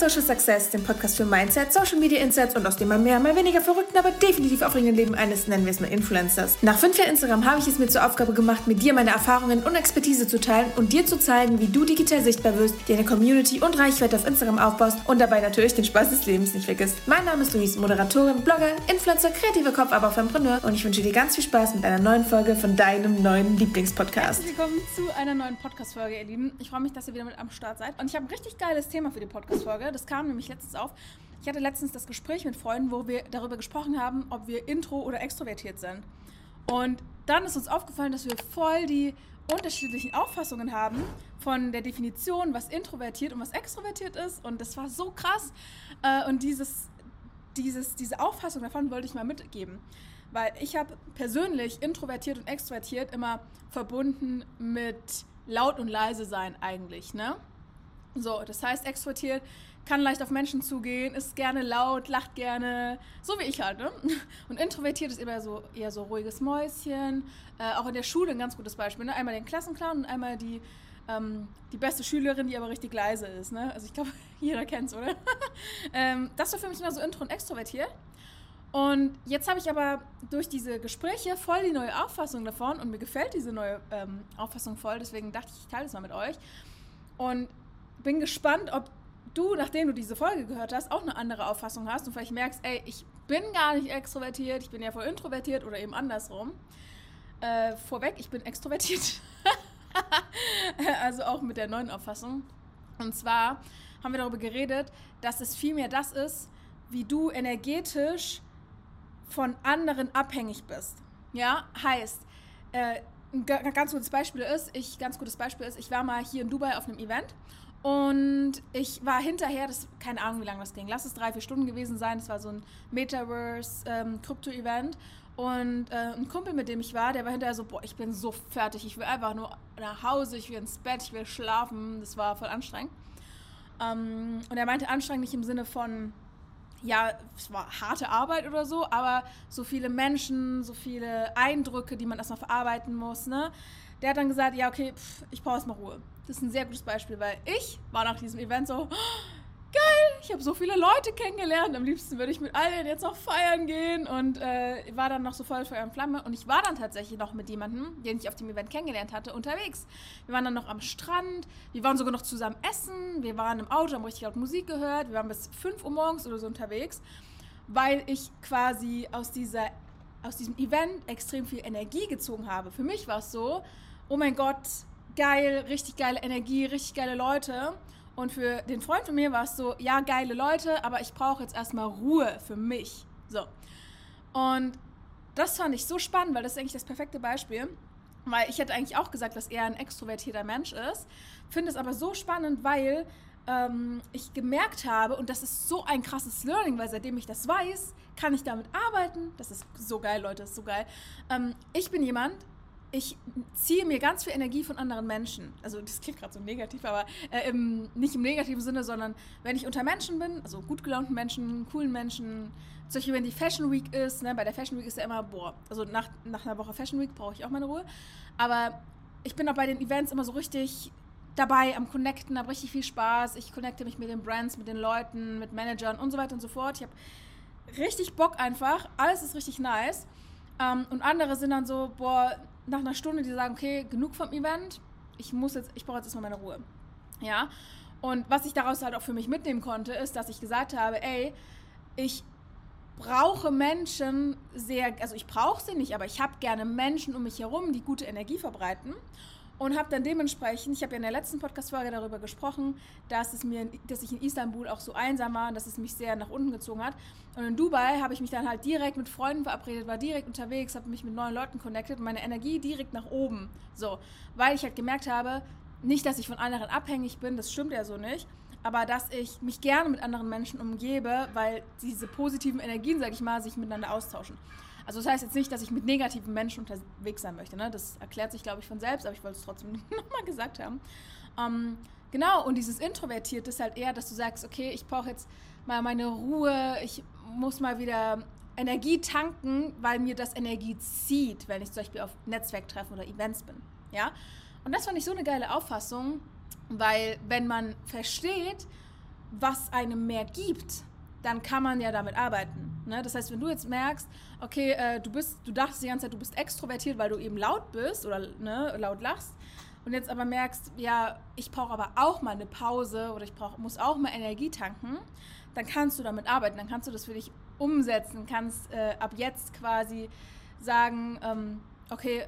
Social Success, dem Podcast für Mindset, Social Media Insights und aus dem mal mehr, mal weniger verrückten, aber definitiv aufregenden Leben eines, nennen wir es mal Influencers. Nach fünf Jahren Instagram habe ich es mir zur Aufgabe gemacht, mit dir meine Erfahrungen und Expertise zu teilen und dir zu zeigen, wie du digital sichtbar wirst, dir eine Community und Reichweite auf Instagram aufbaust und dabei natürlich den Spaß des Lebens nicht vergisst. Mein Name ist Luis, Moderatorin, Blogger, Influencer, kreativer Kopf, aber auch Entrepreneur und ich wünsche dir ganz viel Spaß mit einer neuen Folge von deinem neuen Lieblingspodcast. Herzlich willkommen zu einer neuen Podcast-Folge, ihr Lieben. Ich freue mich, dass ihr wieder mit am Start seid und ich habe ein richtig geiles Thema für die Podcast-Folge. Das kam nämlich letztens auf. Ich hatte letztens das Gespräch mit Freunden, wo wir darüber gesprochen haben, ob wir intro oder extrovertiert sind. Und dann ist uns aufgefallen, dass wir voll die unterschiedlichen Auffassungen haben von der Definition, was introvertiert und was extrovertiert ist. Und das war so krass. Äh, und dieses, dieses, diese Auffassung davon wollte ich mal mitgeben. Weil ich habe persönlich introvertiert und extrovertiert immer verbunden mit laut und leise sein eigentlich, ne? So, das heißt, extrovertiert kann leicht auf Menschen zugehen, ist gerne laut, lacht gerne, so wie ich halt. Ne? Und introvertiert ist eher so, eher so ruhiges Mäuschen. Äh, auch in der Schule ein ganz gutes Beispiel. Ne? Einmal den Klassenclown und einmal die, ähm, die beste Schülerin, die aber richtig leise ist. Ne? Also ich glaube, jeder kennt es, oder? ähm, das war für mich immer so intro und extrovertiert. Und jetzt habe ich aber durch diese Gespräche voll die neue Auffassung davon und mir gefällt diese neue ähm, Auffassung voll, deswegen dachte ich, ich teile das mal mit euch. Und bin gespannt, ob du, nachdem du diese Folge gehört hast, auch eine andere Auffassung hast und vielleicht merkst, ey, ich bin gar nicht extrovertiert, ich bin ja voll introvertiert oder eben andersrum. Äh, vorweg, ich bin extrovertiert. also auch mit der neuen Auffassung. Und zwar haben wir darüber geredet, dass es vielmehr das ist, wie du energetisch von anderen abhängig bist. Ja, heißt, äh, ein ganz gutes Beispiel ist, ich ganz gutes Beispiel ist, ich war mal hier in Dubai auf einem Event und ich war hinterher, das keine Ahnung, wie lange das ging. Lass es drei, vier Stunden gewesen sein. Das war so ein Metaverse-Krypto-Event. Ähm, und äh, ein Kumpel, mit dem ich war, der war hinterher so, boah, ich bin so fertig. Ich will einfach nur nach Hause, ich will ins Bett, ich will schlafen. Das war voll anstrengend. Ähm, und er meinte anstrengend nicht im Sinne von, ja, es war harte Arbeit oder so, aber so viele Menschen, so viele Eindrücke, die man erstmal verarbeiten muss, ne? Der hat dann gesagt, ja, okay, pff, ich brauche erstmal Ruhe. Das ist ein sehr gutes Beispiel, weil ich war nach diesem Event so, geil, ich habe so viele Leute kennengelernt. Am liebsten würde ich mit allen jetzt noch feiern gehen und äh, war dann noch so voll Feuer und Flamme. Und ich war dann tatsächlich noch mit jemandem, den ich auf dem Event kennengelernt hatte, unterwegs. Wir waren dann noch am Strand, wir waren sogar noch zusammen essen, wir waren im Auto, haben richtig laut Musik gehört, wir waren bis 5 Uhr morgens oder so unterwegs, weil ich quasi aus dieser aus diesem Event extrem viel Energie gezogen habe. Für mich war es so, oh mein Gott, geil, richtig geile Energie, richtig geile Leute. Und für den Freund von mir war es so, ja, geile Leute, aber ich brauche jetzt erstmal Ruhe für mich. So. Und das fand ich so spannend, weil das ist eigentlich das perfekte Beispiel. Weil ich hätte eigentlich auch gesagt, dass er ein extrovertierter Mensch ist. Finde es aber so spannend, weil ähm, ich gemerkt habe, und das ist so ein krasses Learning, weil seitdem ich das weiß, kann ich damit arbeiten. Das ist so geil, Leute, das ist so geil. Ähm, ich bin jemand, ich ziehe mir ganz viel Energie von anderen Menschen. Also das klingt gerade so negativ, aber äh, im, nicht im negativen Sinne, sondern wenn ich unter Menschen bin, also gut gelaunten Menschen, coolen Menschen, zum Beispiel wenn die Fashion Week ist, ne, bei der Fashion Week ist ja immer, boah, also nach, nach einer Woche Fashion Week brauche ich auch meine Ruhe. Aber ich bin auch bei den Events immer so richtig dabei am Connecten, habe richtig viel Spaß. Ich connecte mich mit den Brands, mit den Leuten, mit Managern und so weiter und so fort. Ich habe richtig Bock einfach. Alles ist richtig nice. Ähm, und andere sind dann so, boah, nach einer Stunde, die sagen, okay, genug vom Event, ich muss jetzt, ich brauche jetzt erstmal meine Ruhe. Ja. Und was ich daraus halt auch für mich mitnehmen konnte, ist, dass ich gesagt habe, ey, ich brauche Menschen sehr, also ich brauche sie nicht, aber ich habe gerne Menschen um mich herum, die gute Energie verbreiten und habe dann dementsprechend, ich habe ja in der letzten Podcast-Folge darüber gesprochen, dass es mir, dass ich in Istanbul auch so einsam war und dass es mich sehr nach unten gezogen hat. Und in Dubai habe ich mich dann halt direkt mit Freunden verabredet, war direkt unterwegs, habe mich mit neuen Leuten connected und meine Energie direkt nach oben. So, weil ich halt gemerkt habe, nicht, dass ich von anderen abhängig bin, das stimmt ja so nicht, aber dass ich mich gerne mit anderen Menschen umgebe, weil diese positiven Energien, sag ich mal, sich miteinander austauschen. Also das heißt jetzt nicht, dass ich mit negativen Menschen unterwegs sein möchte. Ne? Das erklärt sich, glaube ich, von selbst, aber ich wollte es trotzdem nochmal gesagt haben. Ähm, genau, und dieses Introvertierte ist halt eher, dass du sagst, okay, ich brauche jetzt mal meine Ruhe, ich muss mal wieder Energie tanken, weil mir das Energie zieht, wenn ich zum Beispiel auf Netzwerktreffen oder Events bin. Ja? Und das fand ich so eine geile Auffassung, weil wenn man versteht, was einem mehr gibt, dann kann man ja damit arbeiten. Ne? Das heißt, wenn du jetzt merkst, okay, äh, du bist, du dachtest die ganze Zeit, du bist extrovertiert, weil du eben laut bist oder ne, laut lachst, und jetzt aber merkst, ja, ich brauche aber auch mal eine Pause oder ich brauch, muss auch mal Energie tanken, dann kannst du damit arbeiten, dann kannst du das für dich umsetzen, kannst äh, ab jetzt quasi sagen, ähm, okay,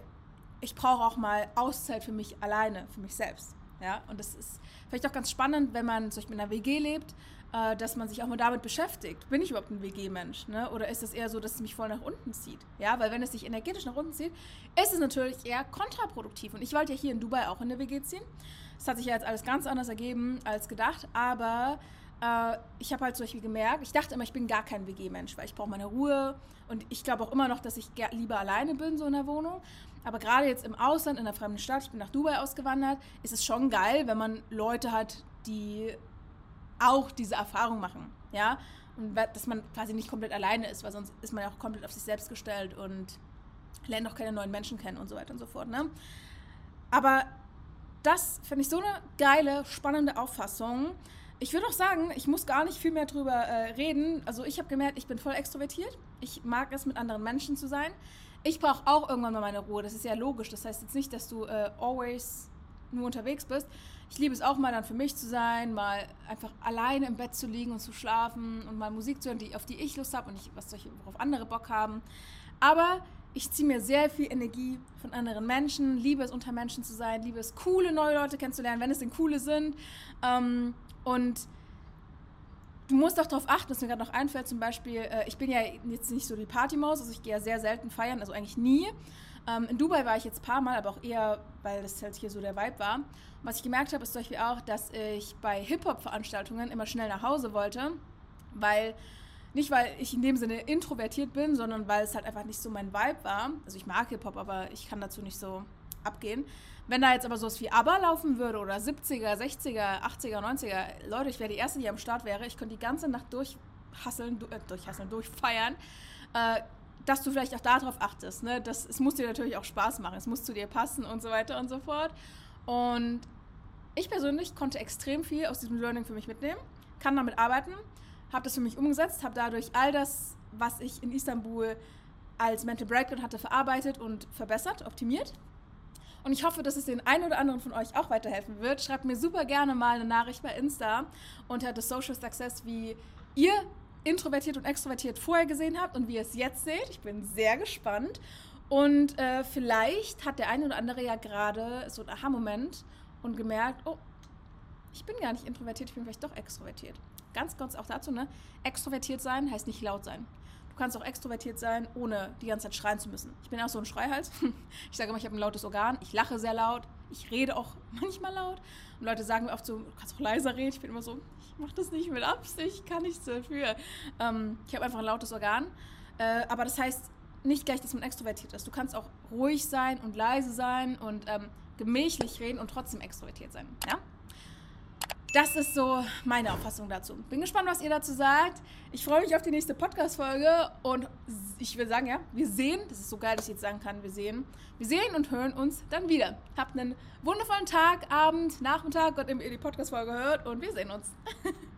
ich brauche auch mal Auszeit für mich alleine, für mich selbst. Ja, und das ist vielleicht auch ganz spannend, wenn man zum Beispiel in einer WG lebt, äh, dass man sich auch mal damit beschäftigt. Bin ich überhaupt ein WG-Mensch? Ne? Oder ist es eher so, dass es mich voll nach unten zieht? Ja, weil wenn es sich energetisch nach unten zieht, ist es natürlich eher kontraproduktiv. Und ich wollte ja hier in Dubai auch in der WG ziehen. Das hat sich ja jetzt alles ganz anders ergeben als gedacht, aber äh, ich habe halt zum Beispiel gemerkt, ich dachte immer, ich bin gar kein WG-Mensch, weil ich brauche meine Ruhe und ich glaube auch immer noch, dass ich lieber alleine bin, so in der Wohnung. Aber gerade jetzt im Ausland, in einer fremden Stadt, ich bin nach Dubai ausgewandert, ist es schon geil, wenn man Leute hat, die auch diese Erfahrung machen. Ja? Und dass man quasi nicht komplett alleine ist, weil sonst ist man ja auch komplett auf sich selbst gestellt und lernt auch keine neuen Menschen kennen und so weiter und so fort. Ne? Aber das finde ich so eine geile, spannende Auffassung. Ich würde auch sagen, ich muss gar nicht viel mehr drüber äh, reden. Also ich habe gemerkt, ich bin voll extrovertiert. Ich mag es, mit anderen Menschen zu sein. Ich brauche auch irgendwann mal meine Ruhe. Das ist ja logisch. Das heißt jetzt nicht, dass du äh, always nur unterwegs bist. Ich liebe es auch mal dann für mich zu sein, mal einfach alleine im Bett zu liegen und zu schlafen und mal Musik zu hören, die, auf die ich Lust habe und nicht, was solche, worauf andere Bock haben. Aber ich ziehe mir sehr viel Energie von anderen Menschen, liebe es unter Menschen zu sein, liebe es coole neue Leute kennenzulernen, wenn es denn coole sind. Ähm, und du musst auch darauf achten, dass mir gerade noch einfällt, zum Beispiel, äh, ich bin ja jetzt nicht so die Partymaus, also ich gehe ja sehr selten feiern, also eigentlich nie. Ähm, in Dubai war ich jetzt ein paar Mal, aber auch eher, weil das halt hier so der Vibe war. Und was ich gemerkt habe, ist zum Beispiel auch, dass ich bei Hip-Hop-Veranstaltungen immer schnell nach Hause wollte, weil nicht, weil ich in dem Sinne introvertiert bin, sondern weil es halt einfach nicht so mein Vibe war. Also ich mag Hip-Hop, aber ich kann dazu nicht so abgehen. Wenn da jetzt aber sowas wie ABBA laufen würde oder 70er, 60er, 80er, 90er, Leute, ich wäre die Erste, die am Start wäre. Ich könnte die ganze Nacht durchhasseln, äh, durchhasseln, durchfeiern. Äh, dass du vielleicht auch darauf achtest. Ne? Das, es muss dir natürlich auch Spaß machen, es muss zu dir passen und so weiter und so fort. Und ich persönlich konnte extrem viel aus diesem Learning für mich mitnehmen, kann damit arbeiten, habe das für mich umgesetzt, habe dadurch all das, was ich in Istanbul als Mental Breakdown hatte, verarbeitet und verbessert, optimiert. Und ich hoffe, dass es den einen oder anderen von euch auch weiterhelfen wird. Schreibt mir super gerne mal eine Nachricht bei Insta unter The Social Success, wie ihr introvertiert und extrovertiert vorher gesehen habt und wie ihr es jetzt seht. Ich bin sehr gespannt. Und äh, vielleicht hat der eine oder andere ja gerade so einen Aha-Moment und gemerkt, oh, ich bin gar nicht introvertiert, ich bin vielleicht doch extrovertiert. Ganz kurz auch dazu, ne? Extrovertiert sein heißt nicht laut sein. Du kannst auch extrovertiert sein, ohne die ganze Zeit schreien zu müssen. Ich bin auch so ein Schreihals. Ich sage immer, ich habe ein lautes Organ. Ich lache sehr laut. Ich rede auch manchmal laut. Und Leute sagen mir oft so, du kannst auch leiser reden. Ich bin immer so, ich mache das nicht mit Absicht, ich kann nichts dafür. Ähm, ich habe einfach ein lautes Organ. Äh, aber das heißt nicht gleich, dass man extrovertiert ist. Du kannst auch ruhig sein und leise sein und ähm, gemächlich reden und trotzdem extrovertiert sein. Ja? Das ist so meine Auffassung dazu. Bin gespannt, was ihr dazu sagt. Ich freue mich auf die nächste Podcast-Folge und ich will sagen, ja, wir sehen, das ist so geil, dass ich jetzt sagen kann, wir sehen, wir sehen und hören uns dann wieder. Habt einen wundervollen Tag, Abend, Nachmittag, Gott, ihr die Podcast-Folge hört und wir sehen uns.